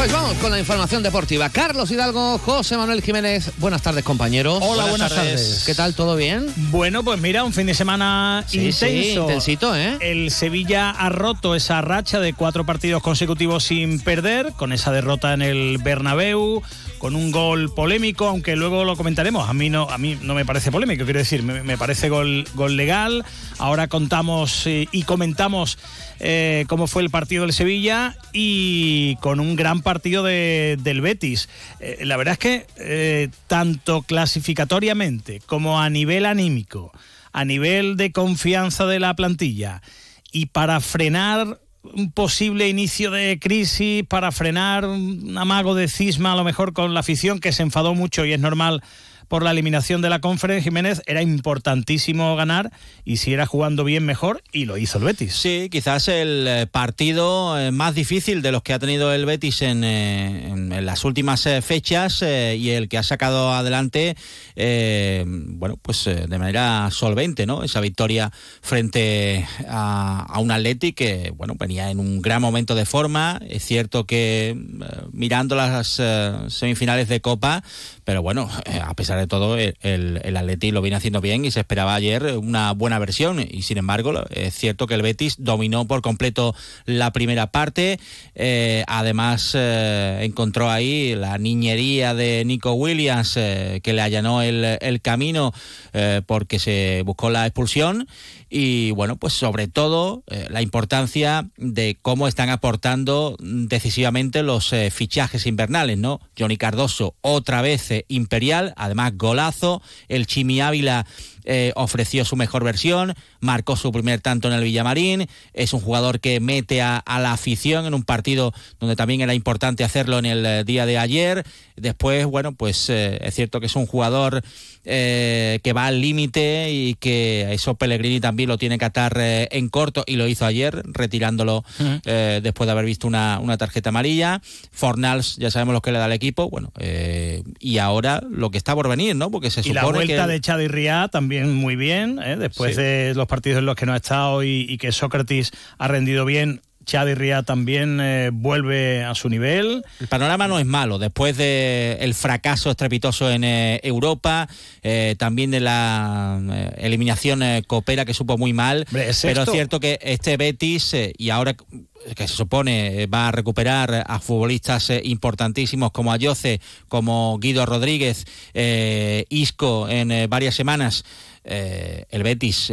Pues vamos con la información deportiva. Carlos Hidalgo, José Manuel Jiménez. Buenas tardes, compañeros. Hola, buenas, tardes. ¿Qué tal? ¿Todo bien? Bueno, pues mira, un fin de semana intenso. Sí, intensito, ¿eh? El Sevilla ha roto esa racha de cuatro partidos consecutivos sin perder, con esa derrota en el Bernabéu, con un gol polémico, aunque luego lo comentaremos. A mí no, a mí no me parece polémico, quiero decir, me, parece gol, gol legal. Ahora contamos eh, y comentamos eh, cómo fue el partido del Sevilla y con un gran partido del Betis. Eh, la verdad es que eh, tanto clasificatoriamente como a nivel anímico, a nivel de confianza de la plantilla y para frenar un posible inicio de crisis, para frenar un amago de cisma a lo mejor con la afición que se enfadó mucho y es normal por la eliminación de la conferencia, Jiménez, era importantísimo ganar y si era jugando bien mejor y lo hizo el Betis. Sí, quizás el eh, partido eh, más difícil de los que ha tenido el Betis en, eh, las últimas fechas y el que ha sacado adelante, bueno, pues de manera solvente, ¿no? Esa victoria frente a, a un Atleti que, bueno, venía en un gran momento de forma. Es cierto que mirando las semifinales de Copa, pero bueno, a pesar todo, el, el, Atleti lo viene haciendo bien y se esperaba ayer una buena versión. Y sin embargo, es cierto que el Betis dominó por completo la primera parte. Eh, además, eh, encontró ahí la niñería de Nico Williams eh, que le allanó el, el camino porque se buscó la expulsión y bueno, pues sobre todo la importancia de cómo están aportando decisivamente los fichajes invernales, ¿no? Johnny Cardoso otra vez imperial, además golazo, el Chimi Ávila ofreció su mejor versión, marcó su primer tanto en el Villamarín, es un jugador que mete a, la afición en un partido donde también era importante hacerlo en el día de ayer. Después, bueno, pues es cierto que es un jugador eh, que va al límite y que eso Pellegrini también lo tiene que atar eh, en corto y lo hizo ayer, retirándolo eh, después de haber visto una, tarjeta amarilla. Fornals, ya sabemos lo que le da al equipo, bueno, y ahora lo que está por venir, ¿no? Porque se y supone la vuelta de Chad y Riá también muy bien, después de los partidos en los que no ha estado y, y que Sócrates ha rendido bien Xavi Ría también eh, vuelve a su nivel. El panorama no es malo, después del el fracaso estrepitoso en eh, Europa, eh, también de la eliminación copera que supo muy mal, pero es cierto que este Betis, y ahora que se supone va a recuperar a futbolistas importantísimos como Ayoce, como Guido Rodríguez, Isco en varias semanas, el Betis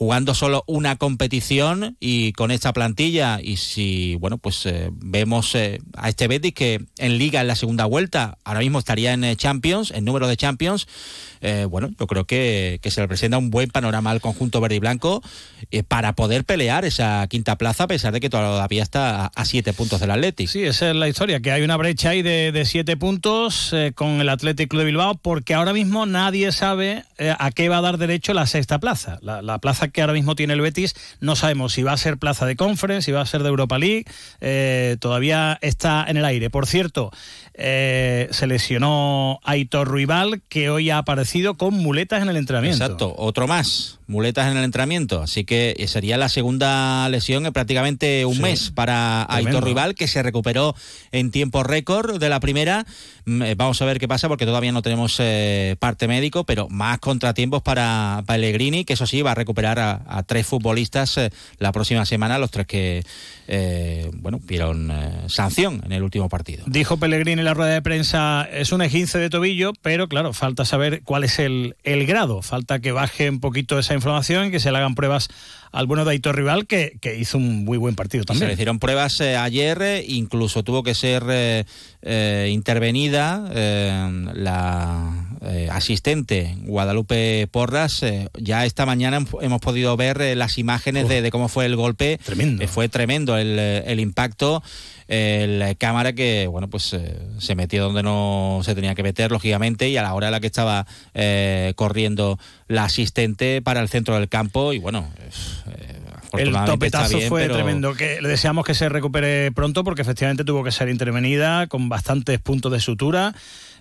jugando solo una competición y con esta plantilla. Y si bueno pues eh, vemos eh, a este Betis que en liga en la segunda vuelta ahora mismo estaría en eh, Champions en número de Champions bueno yo creo que, se le presenta un buen panorama al conjunto verde y blanco para poder pelear esa quinta plaza a pesar de que todavía está a, siete puntos del Atlético sí esa es la historia que hay una brecha ahí de, siete puntos con el Atlético de Bilbao porque ahora mismo nadie sabe a qué va a dar derecho la sexta plaza. La, la plaza que ahora mismo tiene el Betis, no sabemos si va a ser plaza de Conference, si va a ser de Europa League, eh, todavía está en el aire. Por cierto, eh, se lesionó Aitor Ruibal, que hoy ha aparecido con muletas en el entrenamiento. Exacto, otro más, muletas en el entrenamiento. Así que sería la segunda lesión en prácticamente un mes para Aitor Ruibal, que se recuperó en tiempo récord de la primera. Mm, eh, vamos a ver qué pasa, porque todavía no tenemos parte médico, pero más contratiempos para Pellegrini, que eso sí, va a recuperar a, tres futbolistas eh, la próxima semana, los tres que eh, bueno vieron eh, sanción en el último partido. Dijo Pellegrini en la rueda de prensa, es un esguince de tobillo, pero claro, falta saber cuál es el, el grado, falta que baje un poquito esa información que se le hagan pruebas al bueno de Aitor Rival, que, que hizo un muy buen partido también. Se le hicieron pruebas ayer, incluso tuvo que ser intervenida la asistente Guadalupe Porras. ya esta mañana hemos podido ver eh, las imágenes de, cómo fue el golpe. Tremendo. Eh, fue tremendo el, eh, el impacto. La cámara que, bueno, pues se metió donde no se tenía que meter, lógicamente, y a la hora en la que estaba corriendo la asistente para el centro del campo, y bueno. el topetazo fue tremendo. Que le deseamos que se recupere pronto porque efectivamente tuvo que ser intervenida con bastantes puntos de sutura.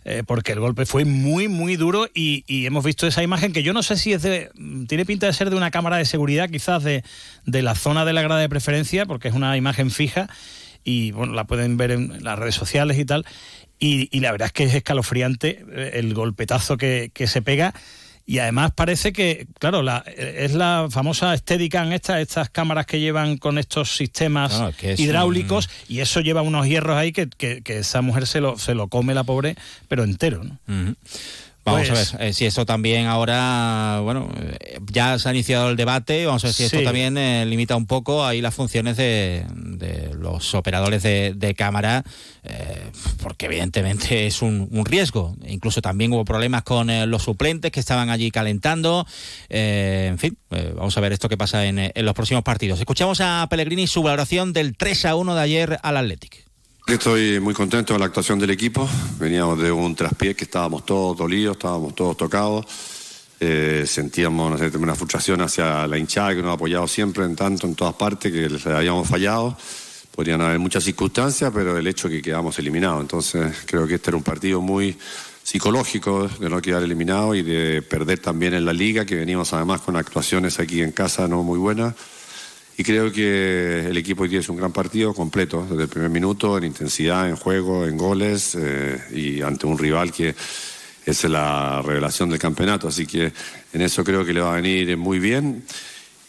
Eh, porque el golpe fue muy, muy duro y, hemos visto esa imagen que yo no sé si es de, tiene pinta de ser de una cámara de seguridad, quizás de, de la zona de la grada de preferencia, porque es una imagen fija y bueno, la pueden ver en las redes sociales y tal. Y, y la verdad es que es escalofriante eh, el golpetazo que, que se pega y además parece que, claro, la, es la famosa Steadicam, esta, estas cámaras que llevan con estos sistemas hidráulicos, y eso lleva unos hierros ahí que, que, esa mujer se lo, se lo come la pobre, pero entero. ¿no? Vamos a ver pues- eh, si eso también ahora, bueno, eh, ya se ha iniciado el debate, vamos a ver si esto también eh, limita un poco ahí las funciones de, los operadores de, cámara, porque evidentemente es un, riesgo. Incluso también hubo problemas con los suplentes que estaban allí calentando. en fin, vamos a ver esto que pasa en, en los próximos partidos. Escuchamos a Pellegrini su valoración del 3 a 1 de ayer al Athletic. Estoy muy contento con la actuación del equipo. Veníamos de un traspié que estábamos todos dolidos, estábamos todos tocados. Eh, sentíamos una frustración hacia la hinchada que nos ha apoyado siempre en tanto, en todas partes, que les habíamos fallado. Podrían haber muchas circunstancias, pero el hecho que quedamos eliminados. Entonces, creo que este era un partido muy psicológico de no quedar eliminado y de perder también en la liga, que venimos además con actuaciones aquí en casa no muy buenas. Y creo que el equipo hoy día es un gran partido completo, desde el primer minuto, en intensidad, en juego, en goles, eh, y ante un rival que es la revelación del campeonato. Así que en eso creo que le va a venir muy bien.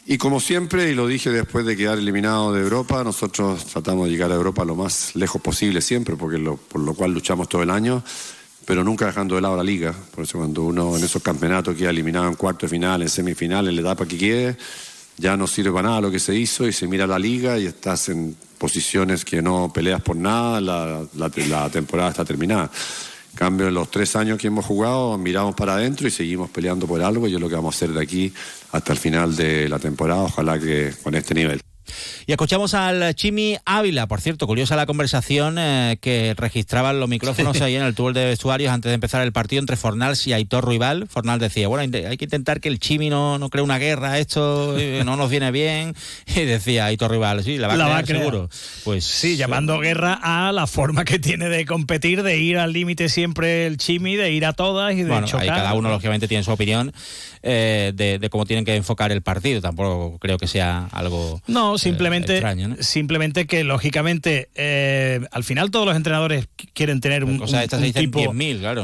Y como siempre, y lo dije después de quedar eliminado de Europa, nosotros tratamos de llegar a Europa lo más lejos posible siempre, porque por lo cual luchamos todo el año, pero nunca dejando de lado la liga. Por eso cuando uno en esos campeonatos queda eliminado en cuarto de final, en semifinal, en la etapa que quiere ya no sirve nada lo que se hizo y se mira la liga y estás en posiciones que no peleas por nada, la, la, temporada está terminada. En cambio, en los tres años que hemos jugado, miramos para adentro y seguimos peleando por algo y es lo que vamos a hacer de aquí hasta el final de la temporada, ojalá que con este nivel. Y escuchamos al Chimi Ávila, por cierto, curiosa la conversación eh, que registraban los micrófonos ahí en el túnel de vestuarios antes de empezar el partido entre Fornals y Aitor Rival. Fornal decía, bueno, hay que intentar que el Chimi no, no cree una guerra, esto eh, no nos viene bien. Y decía Aitor Rival, sí, la va, a, creer, seguro. Pues sí, llamando guerra a la forma que tiene de competir, de ir al límite siempre el Chimi, de ir a todas y de bueno, chocar. Ahí cada uno lógicamente tiene su opinión eh, de, cómo tienen que enfocar el partido. Tampoco creo que sea algo no, simplemente, simplemente que lógicamente eh, al final todos los entrenadores quieren tener un, tipo,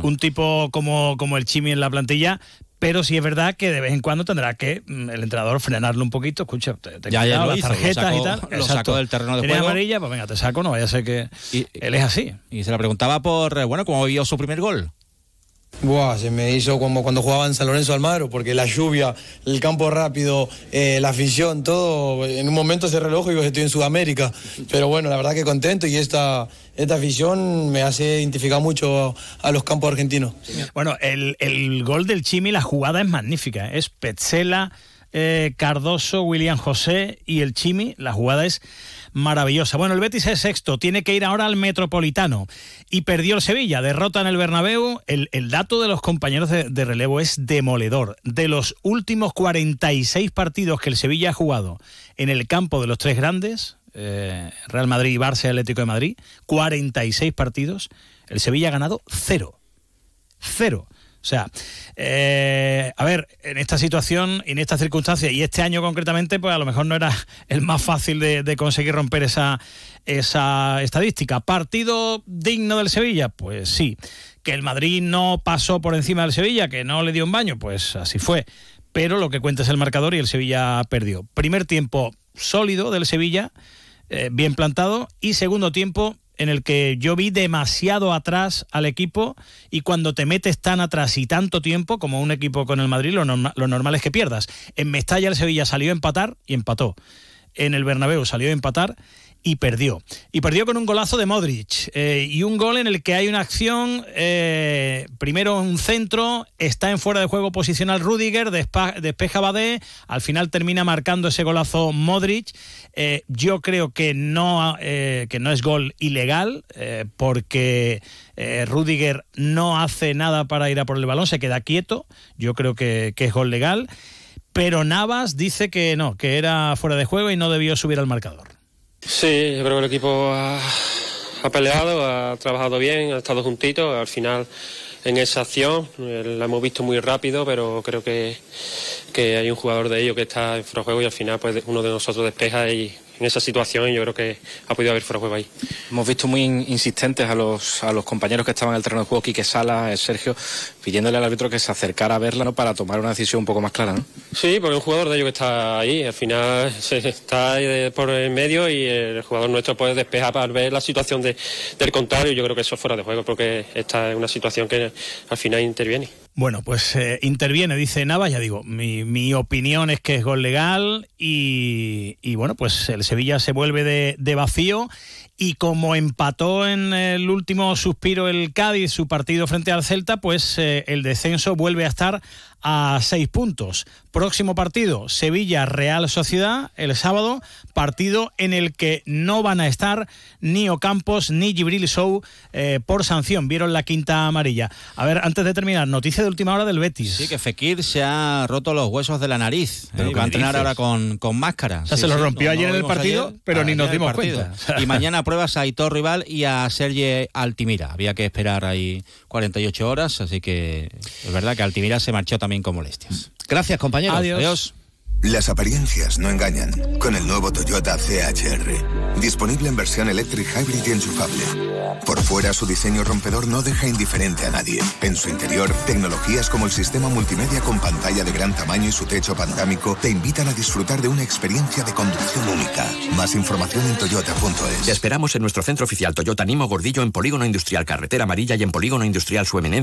un tipo como, como el Chimi en la plantilla, pero sí es verdad que de vez en cuando tendrá que mm, el entrenador frenarlo un poquito. Escucha, te, ya, las tarjetas y tal. Lo sacó del terreno de juego. amarilla? Pues venga, te saco, no vaya a ser que él es así. Y se la preguntaba por, eh, bueno, cómo vio su primer gol. Buah, se me hizo como cuando jugaba en San Lorenzo Almagro, porque la lluvia, el campo rápido, eh, la afición, todo, en un momento ese reloj y digo, estoy en Sudamérica. Pero bueno, la verdad que contento y esta, esta afición me hace identificar mucho a los campos argentinos. Bueno, el, el gol del Chimi, la jugada es magnífica, es Petzela, eh, Cardoso, William José y el Chimi, la jugada es maravillosa. Bueno, el Betis es sexto, tiene que ir ahora al Metropolitano y perdió el Sevilla, derrota en el Bernabéu. El, dato de los compañeros de, relevo es demoledor. De los últimos 46 partidos que el Sevilla ha jugado en el campo de los tres grandes, eh, Real Madrid Barça Atlético de Madrid, 46 partidos, el Sevilla ha ganado cero. Cero. O sea, eh, a ver, en esta situación, en estas circunstancias y este año concretamente, pues a lo mejor no era el más fácil de, conseguir romper esa, esa estadística. ¿Partido digno del Sevilla? Pues sí. ¿Que el Madrid no pasó por encima del Sevilla? ¿Que no le dio un baño? Pues así fue. Pero lo que cuenta es el marcador y el Sevilla perdió. Primer tiempo sólido del Sevilla, eh, bien plantado, y segundo tiempo en el que yo vi demasiado atrás al equipo y cuando te metes tan atrás y tanto tiempo como un equipo con el Madrid, lo, lo normal es que pierdas. En Mestalla el Sevilla salió a empatar y empató. En el Bernabéu salió a empatar y perdió. Y perdió con un golazo de Modric eh, y un gol en el que hay una acción, eh, primero un centro, está en fuera de juego posicional Rudiger, despeja Badé, al final termina marcando ese golazo Modric. Eh, yo creo que no, que no es gol ilegal porque Rudiger no hace nada para ir a por el balón, se queda quieto, yo creo que, que es gol legal. Pero Navas dice que no, que era fuera de juego y no debió subir al marcador. Sí, yo creo que el equipo ha, peleado, ha trabajado bien, ha estado juntito. Al final en esa acción. Eh, la hemos visto muy rápido, pero creo que, que hay un jugador de ellos que está en juego y al final pues uno de nosotros despeja y en esa situación y yo creo que ha podido haber fuera juego ahí. Hemos visto muy insistentes a los, a los compañeros que estaban en el terreno de juego, Quique Sala, eh, Sergio, pidiéndole al árbitro que se acercara a verla ¿no? para tomar una decisión un poco más clara. ¿no? Sí, porque un jugador de ellos que está ahí, al final se está por el medio y el jugador nuestro puede despejar para ver la situación de, del contrario. Yo creo que eso es fuera de juego porque esta es una situación que al final interviene. Bueno, pues eh, interviene, dice Navas, ya digo, mi, mi, opinión es que es gol legal y, y bueno, pues el Sevilla se vuelve de, de, vacío y como empató en el último suspiro el Cádiz su partido frente al Celta, pues eh, el descenso vuelve a estar a seis puntos. Próximo partido, Sevilla-Real Sociedad, el sábado, partido en el que no van a estar ni Ocampos ni Gibril Sou eh, por sanción. Vieron la quinta amarilla. A ver, antes de terminar, noticia de última hora del Betis. Sí, que Fekir se ha roto los huesos de la nariz. Eh, va a entrenar ahora con, con máscara. O sea, sí, se lo rompió ayer no en el partido, ayer, pero ni ayer nos dimos cuenta. Y mañana pruebas a Aitor Rival y a Sergi Altimira. Había que esperar ahí 48 horas, así que es verdad que Altimira se marchó también con molestias. Gracias, compañero. Adiós. Adiós. Las apariencias no engañan. Con el nuevo Toyota CHR. Disponible en versión electric hybrid y enchufable. Por fuera, su diseño rompedor no deja indiferente a nadie. En su interior, tecnologías como el sistema multimedia con pantalla de gran tamaño y su techo panorámico te invitan a disfrutar de una experiencia de conducción única. Más información en toyota.es. Te esperamos en nuestro centro oficial Toyota Nimo Gordillo en Polígono Industrial Carretera Amarilla y en Polígono Industrial Su Eminencia